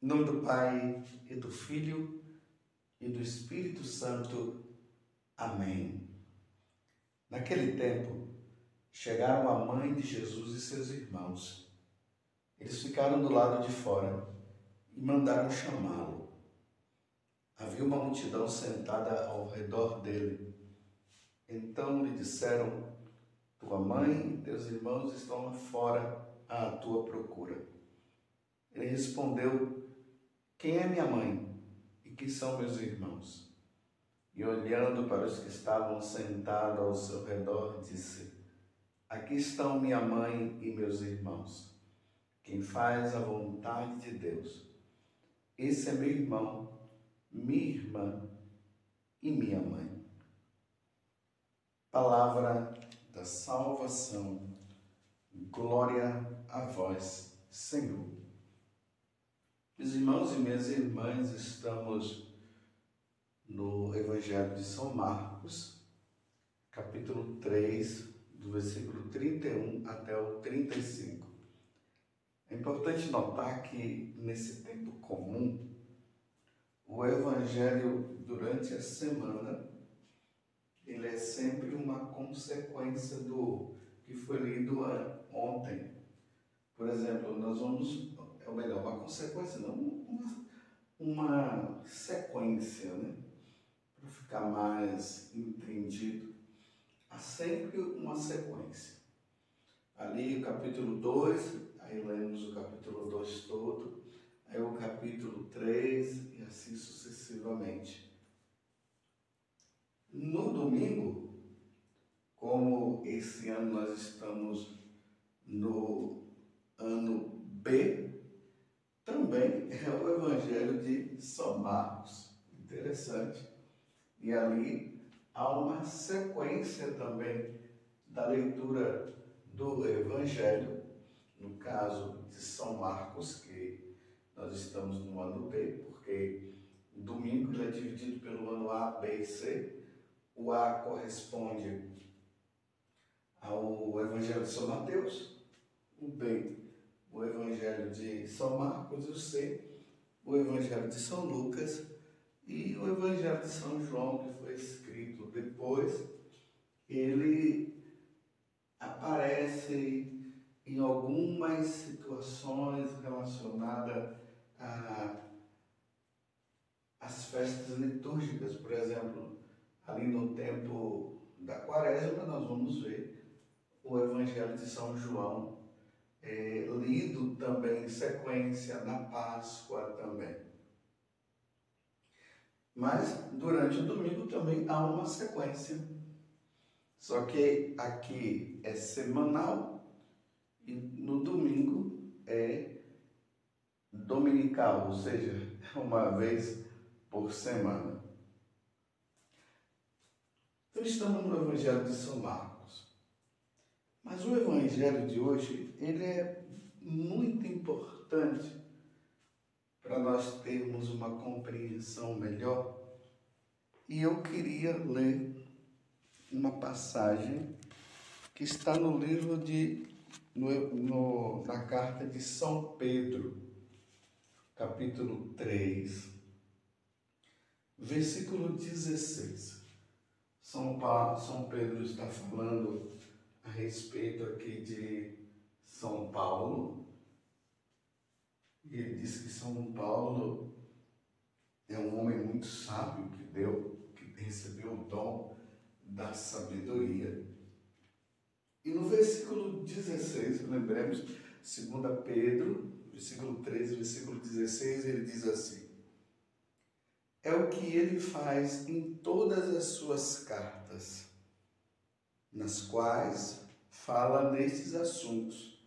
Em nome do Pai e do Filho e do Espírito Santo. Amém. Naquele tempo, chegaram a mãe de Jesus e seus irmãos. Eles ficaram do lado de fora e mandaram chamá-lo. Havia uma multidão sentada ao redor dele. Então lhe disseram: Tua mãe e teus irmãos estão lá fora à tua procura. Ele respondeu: quem é minha mãe e quem são meus irmãos? E olhando para os que estavam sentados ao seu redor, disse: Aqui estão minha mãe e meus irmãos, quem faz a vontade de Deus. Esse é meu irmão, minha irmã e minha mãe. Palavra da salvação. Glória a vós, Senhor. Meus irmãos e minhas irmãs, estamos no Evangelho de São Marcos, capítulo 3, do versículo 31 até o 35. É importante notar que nesse tempo comum, o Evangelho durante a semana, ele é sempre uma consequência do que foi lido ontem. Por exemplo, nós vamos ou melhor, uma consequência, não uma, uma sequência, né? Para ficar mais entendido. Há sempre uma sequência. Ali o capítulo 2, aí lemos o capítulo 2 todo, aí o capítulo 3 e assim sucessivamente. No domingo, como esse ano nós estamos no ano B também é o Evangelho de São Marcos. Interessante. E ali há uma sequência também da leitura do Evangelho, no caso de São Marcos, que nós estamos no ano B, porque o domingo ele é dividido pelo ano A, B e C. O A corresponde ao Evangelho de São Mateus, o B o Evangelho de São Marcos e o C, o Evangelho de São Lucas e o Evangelho de São João, que foi escrito depois, ele aparece em algumas situações relacionadas às festas litúrgicas. Por exemplo, ali no tempo da quaresma, nós vamos ver o Evangelho de São João é, lido também em sequência na Páscoa também. Mas durante o domingo também há uma sequência. Só que aqui é semanal e no domingo é dominical, ou seja, uma vez por semana. Então estamos no Evangelho de São Marcos. Mas o evangelho de hoje, ele é muito importante para nós termos uma compreensão melhor. E eu queria ler uma passagem que está no livro de no, no, na carta de São Pedro, capítulo 3, versículo 16. São, Paulo, São Pedro está falando a respeito aqui de São Paulo. E ele diz que São Paulo é um homem muito sábio que deu, que recebeu o dom da sabedoria. E no versículo 16, lembremos, 2 Pedro, versículo 13, versículo 16, ele diz assim: É o que ele faz em todas as suas cartas nas quais fala nesses assuntos.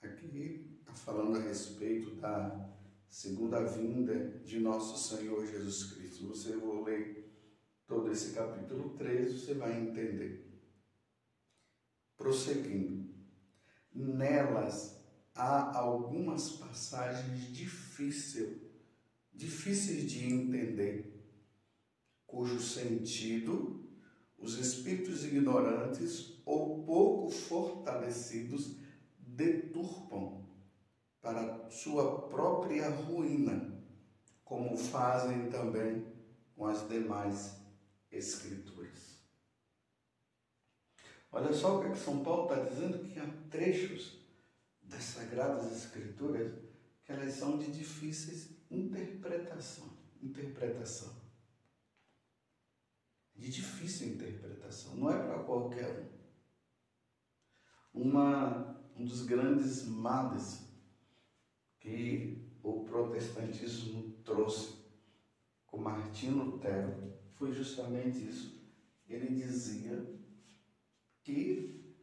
Aqui está falando a respeito da segunda vinda de nosso Senhor Jesus Cristo. Você vai ler todo esse capítulo 13, você vai entender. Prosseguindo. Nelas há algumas passagens difíceis, difíceis de entender, cujo sentido os espíritos ignorantes ou pouco fortalecidos deturpam para sua própria ruína, como fazem também com as demais escrituras. Olha só o que, é que São Paulo está dizendo, que há trechos das Sagradas Escrituras que elas são de difíceis interpretação, interpretação. De difícil interpretação, não é para qualquer um. Uma, um dos grandes males que o protestantismo trouxe com Martinho Lutero foi justamente isso. Ele dizia que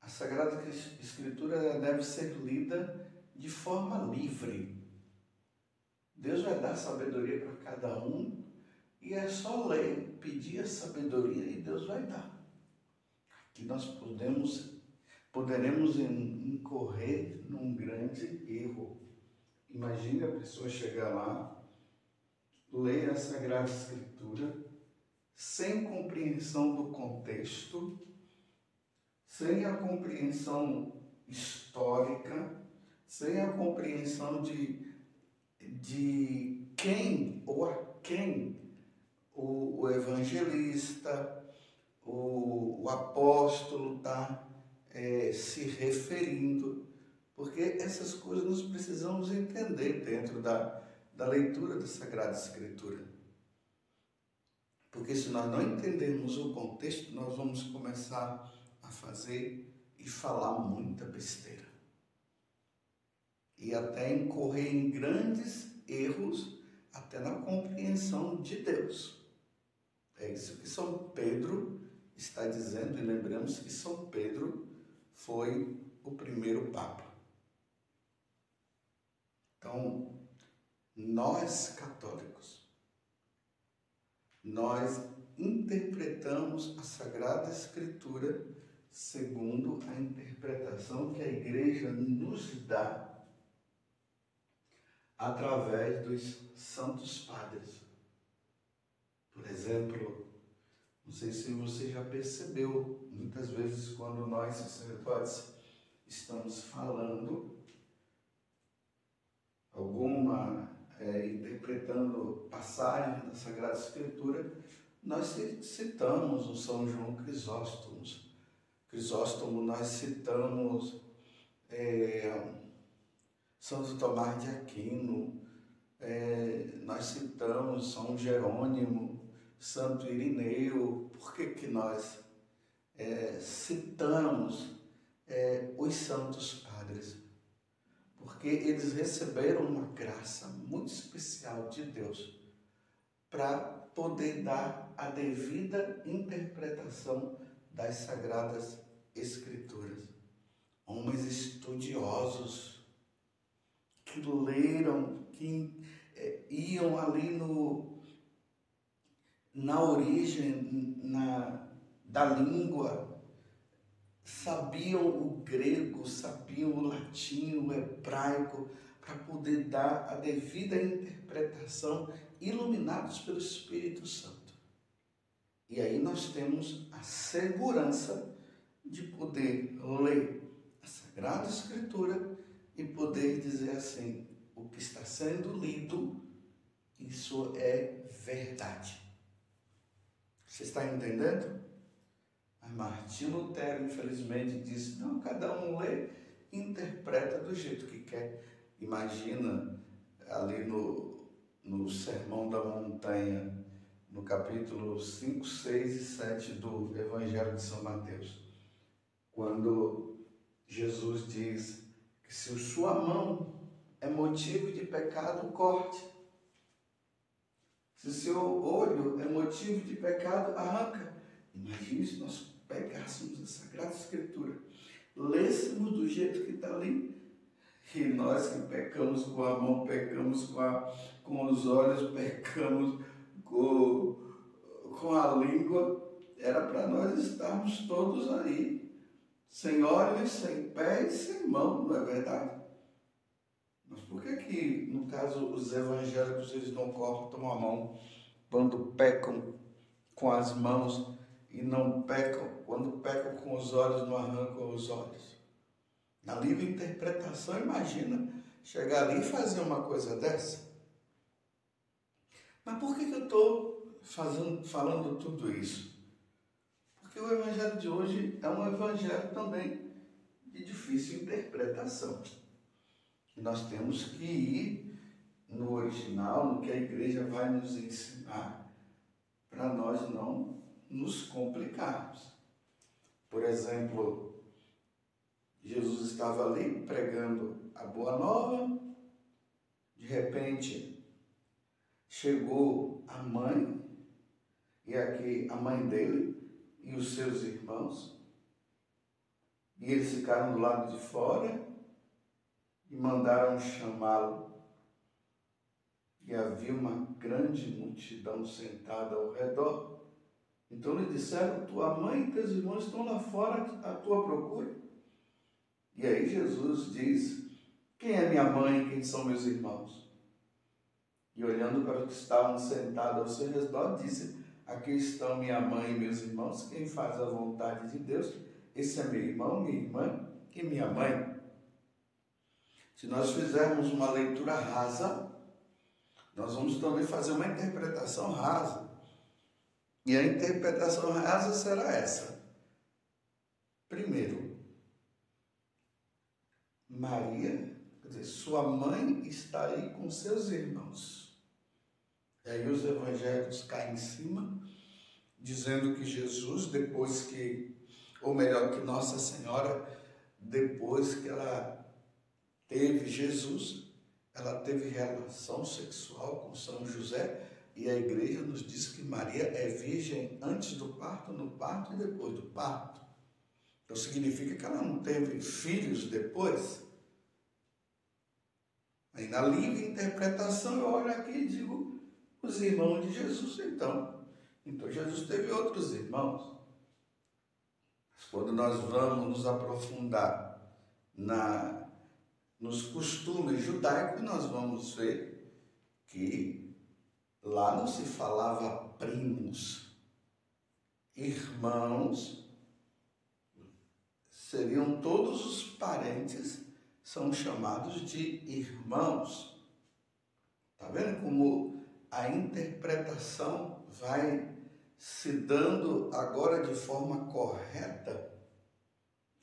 a Sagrada Escritura deve ser lida de forma livre. Deus vai dar sabedoria para cada um e é só ler, pedir a sabedoria e Deus vai dar. Aqui nós podemos, poderemos incorrer num grande erro. Imagine a pessoa chegar lá, ler a Sagrada Escritura, sem compreensão do contexto, sem a compreensão histórica, sem a compreensão de, de quem ou a quem o, o evangelista, o, o apóstolo está é, se referindo, porque essas coisas nós precisamos entender dentro da, da leitura da Sagrada Escritura. Porque se nós não entendermos o contexto, nós vamos começar a fazer e falar muita besteira. E até incorrer em grandes erros, até na compreensão de Deus. É isso que São Pedro está dizendo, e lembramos que São Pedro foi o primeiro Papa. Então, nós católicos, nós interpretamos a Sagrada Escritura segundo a interpretação que a igreja nos dá através dos santos padres. Por exemplo, não sei se você já percebeu, muitas vezes quando nós sacerdotes estamos falando alguma, é, interpretando passagem da Sagrada Escritura, nós citamos o São João Crisóstomo. Crisóstomo, nós citamos é, Santo Tomás de Aquino, é, nós citamos São Jerônimo, Santo Irineu, por que, que nós é, citamos é, os santos padres? Porque eles receberam uma graça muito especial de Deus para poder dar a devida interpretação das sagradas escrituras. Homens estudiosos que leram, que é, iam ali no na origem na, da língua, sabiam o grego, sabiam o latim, o hebraico, para poder dar a devida interpretação, iluminados pelo Espírito Santo. E aí nós temos a segurança de poder ler a Sagrada Escritura e poder dizer assim: o que está sendo lido, isso é verdade. Você está entendendo? Mas Martim Lutero, infelizmente, disse: não, cada um lê e interpreta do jeito que quer. Imagina ali no, no Sermão da Montanha, no capítulo 5, 6 e 7 do Evangelho de São Mateus, quando Jesus diz que se sua mão é motivo de pecado, corte. Se seu olho é motivo pecado, arranca. Imagine se nós pegássemos a Sagrada Escritura, lêssemos do jeito que está ali, e nós que pecamos com a mão, pecamos com, a, com os olhos, pecamos com, com a língua, era para nós estarmos todos aí, sem olhos, sem pés, sem mão, não é verdade? Mas por que que, no caso, os evangélicos, eles não cortam a mão quando pecam com as mãos e não pecam, quando pecam com os olhos, não arrancam os olhos? Na livre interpretação, imagina chegar ali e fazer uma coisa dessa? Mas por que, eu estou falando tudo isso? Porque o evangelho de hoje é um evangelho também de difícil interpretação. Nós temos que ir no original, no que a igreja vai nos ensinar, para nós não nos complicarmos. Por exemplo, Jesus estava ali pregando a boa nova, de repente chegou a mãe, e aqui a mãe dele e os seus irmãos, e eles ficaram do lado de fora e mandaram chamá-lo. E havia uma grande multidão sentada ao redor. Então lhe disseram: Tua mãe e teus irmãos estão lá fora à tua procura. E aí Jesus diz: Quem é minha mãe? Quem são meus irmãos? E olhando para os que estavam sentados ao seu redor, disse: Aqui estão minha mãe e meus irmãos. Quem faz a vontade de Deus, esse é meu irmão, minha irmã e minha mãe. Se nós fizermos uma leitura rasa, nós vamos também fazer uma interpretação rasa. E a interpretação rasa será essa. Primeiro, Maria, dizer, sua mãe está aí com seus irmãos. E aí os evangélicos caem em cima, dizendo que Jesus, depois que, ou melhor, que Nossa Senhora, depois que ela teve Jesus, ela teve relação sexual com São José e a igreja nos diz que Maria é virgem antes do parto, no parto e depois do parto. Então significa que ela não teve filhos depois. Aí na livre interpretação eu olho aqui e digo os irmãos de Jesus então. Então Jesus teve outros irmãos. Mas quando nós vamos nos aprofundar na nos costumes judaicos, nós vamos ver que lá não se falava primos, irmãos, seriam todos os parentes, são chamados de irmãos. Está vendo como a interpretação vai se dando agora de forma correta?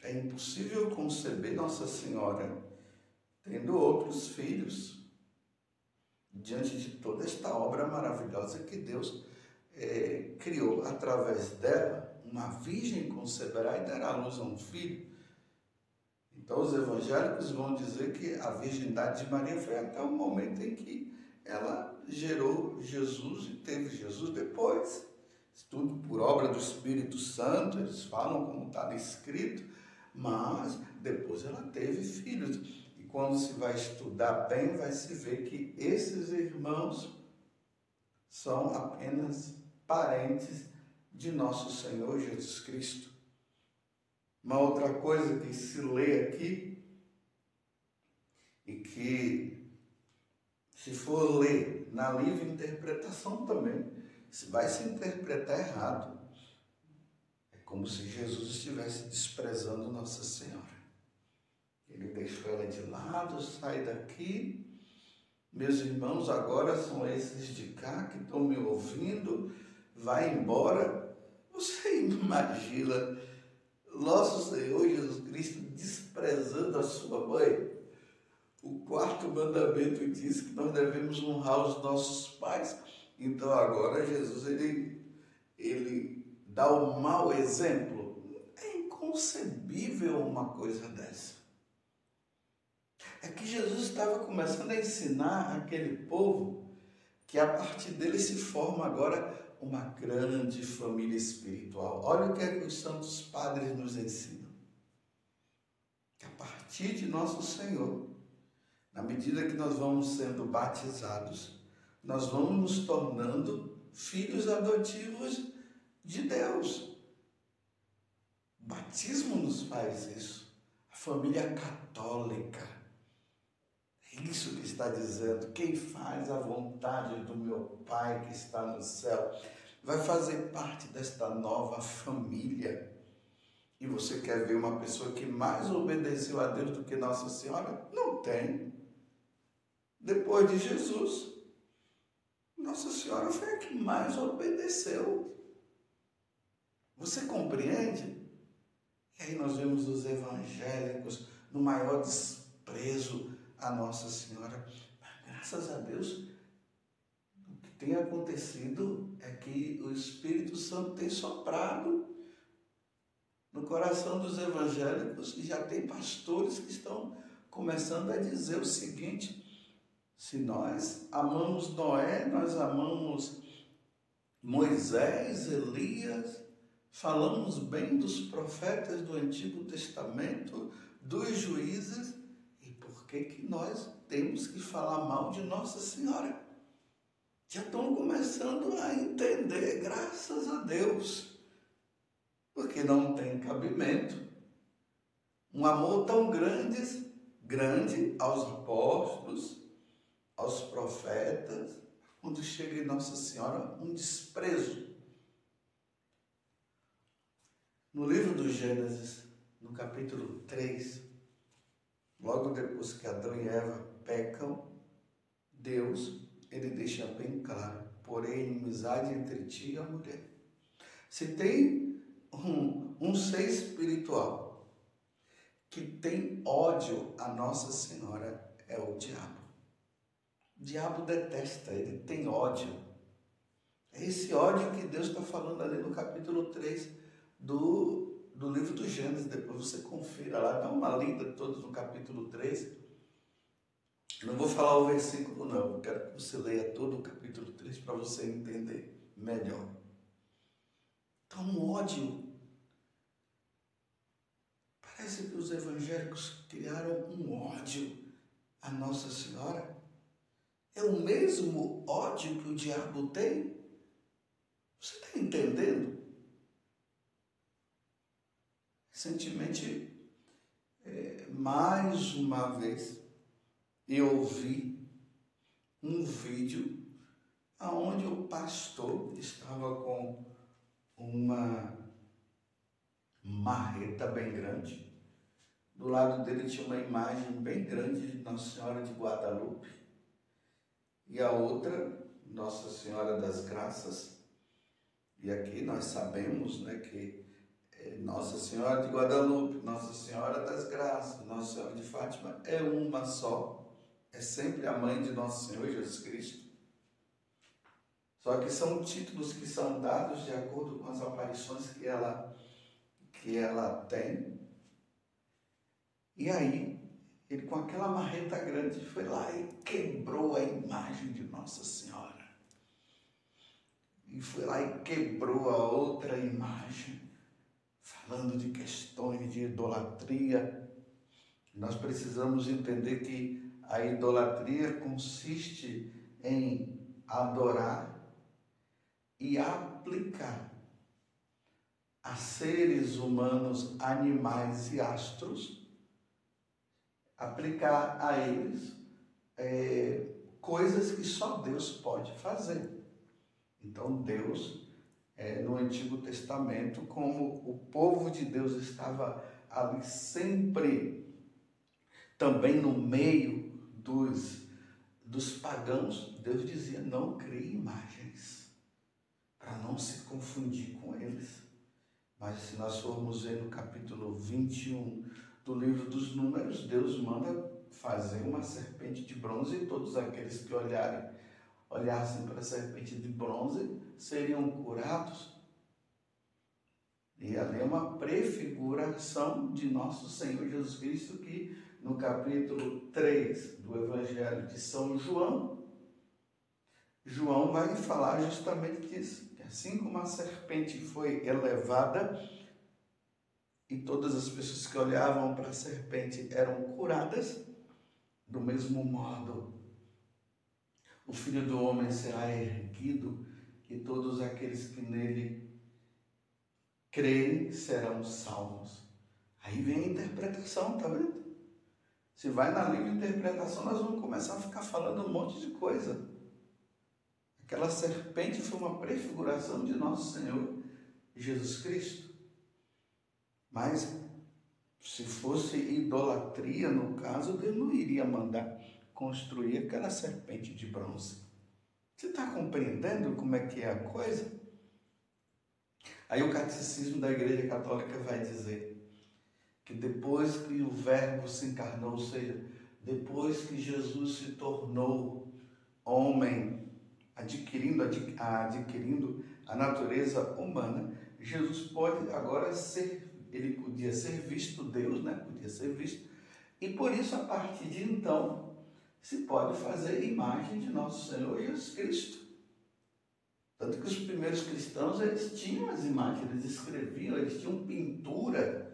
É impossível conceber Nossa Senhora tendo outros filhos, diante de toda esta obra maravilhosa que Deus é, criou através dela, uma virgem conceberá e dará luz a um filho. Então os evangélicos vão dizer que a virgindade de Maria foi até o momento em que ela gerou Jesus e teve Jesus depois. Tudo por obra do Espírito Santo, eles falam como está escrito, mas depois ela teve filhos quando se vai estudar bem, vai se ver que esses irmãos são apenas parentes de nosso Senhor Jesus Cristo. Uma outra coisa que se lê aqui e que, se for ler na livre interpretação também, se vai se interpretar errado. É como se Jesus estivesse desprezando Nossa Senhora. Ele deixou ela de lado, sai daqui. Meus irmãos agora são esses de cá que estão me ouvindo. Vai embora. Você imagina nosso Senhor Jesus Cristo desprezando a sua mãe? O quarto mandamento diz que nós devemos honrar os nossos pais. Então agora Jesus ele, ele dá o um mau exemplo. É inconcebível uma coisa dessa é que Jesus estava começando a ensinar aquele povo que a partir dele se forma agora uma grande família espiritual. Olha o que, é que os santos padres nos ensinam. Que a partir de nosso Senhor, na medida que nós vamos sendo batizados, nós vamos nos tornando filhos adotivos de Deus. O batismo nos faz isso. A família católica isso que está dizendo. Quem faz a vontade do meu Pai que está no céu vai fazer parte desta nova família. E você quer ver uma pessoa que mais obedeceu a Deus do que Nossa Senhora? Não tem. depois de Jesus, Nossa Senhora foi a que mais obedeceu. Você compreende? E aí nós vemos os evangélicos no maior desprezo a Nossa Senhora. Graças a Deus, o que tem acontecido é que o Espírito Santo tem soprado no coração dos evangélicos e já tem pastores que estão começando a dizer o seguinte: se nós amamos Noé, nós amamos Moisés, Elias, falamos bem dos profetas do Antigo Testamento, dos juízes, que que nós temos que falar mal de Nossa Senhora? Já estão começando a entender, graças a Deus, porque não tem cabimento. Um amor tão grande, grande aos apóstolos, aos profetas, quando chega em Nossa Senhora, um desprezo. No livro do Gênesis, no capítulo 3, logo depois que Adão e Eva pecam, Deus, ele deixa bem claro, porém inimizade entre ti e a mulher. Se tem um, um ser espiritual que tem ódio a Nossa Senhora, é o diabo. O diabo detesta, ele tem ódio. É esse ódio que Deus está falando ali no capítulo 3 do, do livro do Gênesis. Depois você confira lá, dá uma lida toda no capítulo 3. Não vou falar o versículo, não. Eu quero que você leia todo o capítulo 3 para você entender melhor. Então, um ódio. Parece que os evangélicos criaram um ódio a Nossa Senhora. É o mesmo ódio que o diabo tem? Você está entendendo? Recentemente, é, mais uma vez, eu ouvi um vídeo aonde o pastor estava com uma marreta bem grande. Do lado dele tinha uma imagem bem grande de Nossa Senhora de Guadalupe e a outra, Nossa Senhora das Graças. E aqui nós sabemos né, que Nossa Senhora de Guadalupe, Nossa Senhora das Graças, Nossa Senhora de Fátima é uma só, é sempre a mãe de Nosso Senhor Jesus Cristo. Só que são títulos que são dados de acordo com as aparições que ela, que ela tem. E aí, ele com aquela marreta grande foi lá e quebrou a imagem de Nossa Senhora. E foi lá e quebrou a outra imagem, falando de questões de idolatria. Nós precisamos entender que a idolatria consiste em adorar e aplicar a seres humanos, animais e astros aplicar a eles é, coisas que só Deus pode fazer. Então, Deus, é, no Antigo Testamento, como o povo de Deus estava ali sempre, também no meio dos, dos pagãos, Deus dizia: não crie imagens, para não se confundir com eles. Mas se nós formos ver no capítulo 21 do livro dos Números, Deus manda fazer uma serpente de bronze e todos aqueles que olharem, olhassem para a serpente de bronze seriam curados. E ali é uma prefiguração de nosso Senhor Jesus Cristo, que no capítulo 3 do Evangelho de São João, João vai falar justamente disso, que assim como a serpente foi elevada, e todas as pessoas que olhavam para a serpente eram curadas, do mesmo modo, o Filho do Homem será erguido e todos aqueles que nele creem serão salvos. Aí vem a interpretação, tá vendo? Se vai na livre interpretação, nós vamos começar a ficar falando um monte de coisa. Aquela serpente foi uma prefiguração de nosso Senhor Jesus Cristo. Mas se fosse idolatria, no caso, Deus não iria mandar construir aquela serpente de bronze. Você está compreendendo como é que é a coisa? Aí o catecismo da Igreja Católica vai dizer que depois que o Verbo se encarnou, ou seja, depois que Jesus se tornou homem, adquirindo, adquirindo a natureza humana, Jesus pode agora ser, ele podia ser visto Deus, né? Podia ser visto. E por isso, a partir de então, se pode fazer imagem de nosso Senhor Jesus Cristo. Tanto que os primeiros cristãos, eles tinham as imagens, eles escreviam, eles tinham pintura.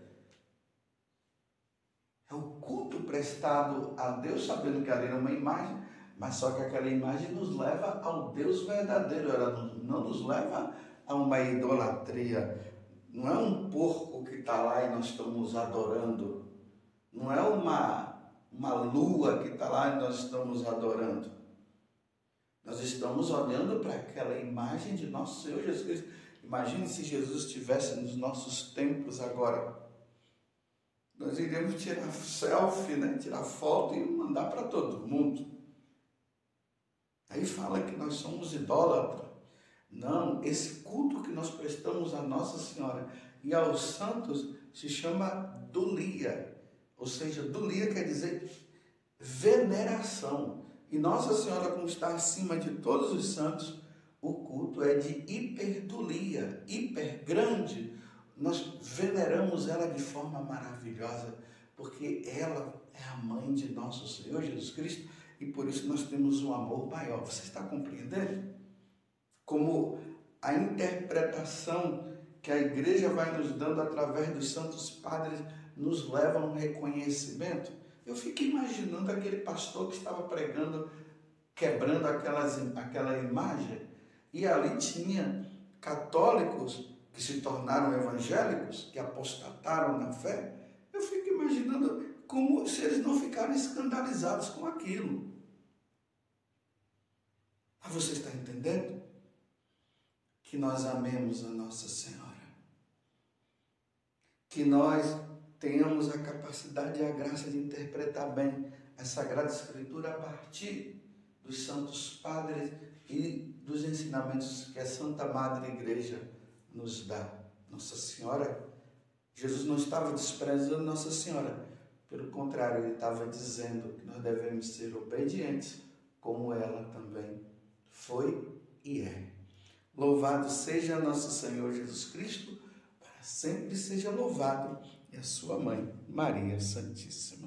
É o culto prestado a Deus, sabendo que ali era uma imagem, mas só que aquela imagem nos leva ao Deus verdadeiro, ela não nos leva a uma idolatria. Não é um porco que está lá e nós estamos adorando. Não é uma, uma lua que está lá e nós estamos adorando. Nós estamos olhando para aquela imagem de nosso Senhor Jesus Cristo. Imagine se Jesus estivesse nos nossos tempos agora. Nós iríamos tirar selfie, né? tirar foto e mandar para todo mundo. Aí fala que nós somos idólatras. Não, esse culto que nós prestamos a Nossa Senhora e aos santos se chama dulia. Ou seja, dulia quer dizer veneração. E Nossa Senhora, como está acima de todos os santos, o culto é de hiperdulia, hiper grande. Nós veneramos ela de forma maravilhosa, porque ela é a mãe de nosso Senhor Jesus Cristo e por isso nós temos um amor maior. Você está compreendendo? Como a interpretação que a igreja vai nos dando através dos santos padres nos leva a um reconhecimento. Eu fico imaginando aquele pastor que estava pregando, quebrando aquelas, aquela imagem, e ali tinha católicos que se tornaram evangélicos, que apostataram na fé. Eu fico imaginando como se eles não ficaram escandalizados com aquilo. Mas você está entendendo? Que nós amemos a Nossa Senhora. Que nós tenhamos a capacidade e a graça de interpretar bem a Sagrada Escritura a partir dos santos padres e dos ensinamentos que a Santa Madre Igreja nos dá. Nossa Senhora, Jesus não estava desprezando Nossa Senhora, pelo contrário, ele estava dizendo que nós devemos ser obedientes, como ela também foi e é. Louvado seja nosso Senhor Jesus Cristo, para sempre seja louvado, e a sua mãe, Maria Santíssima.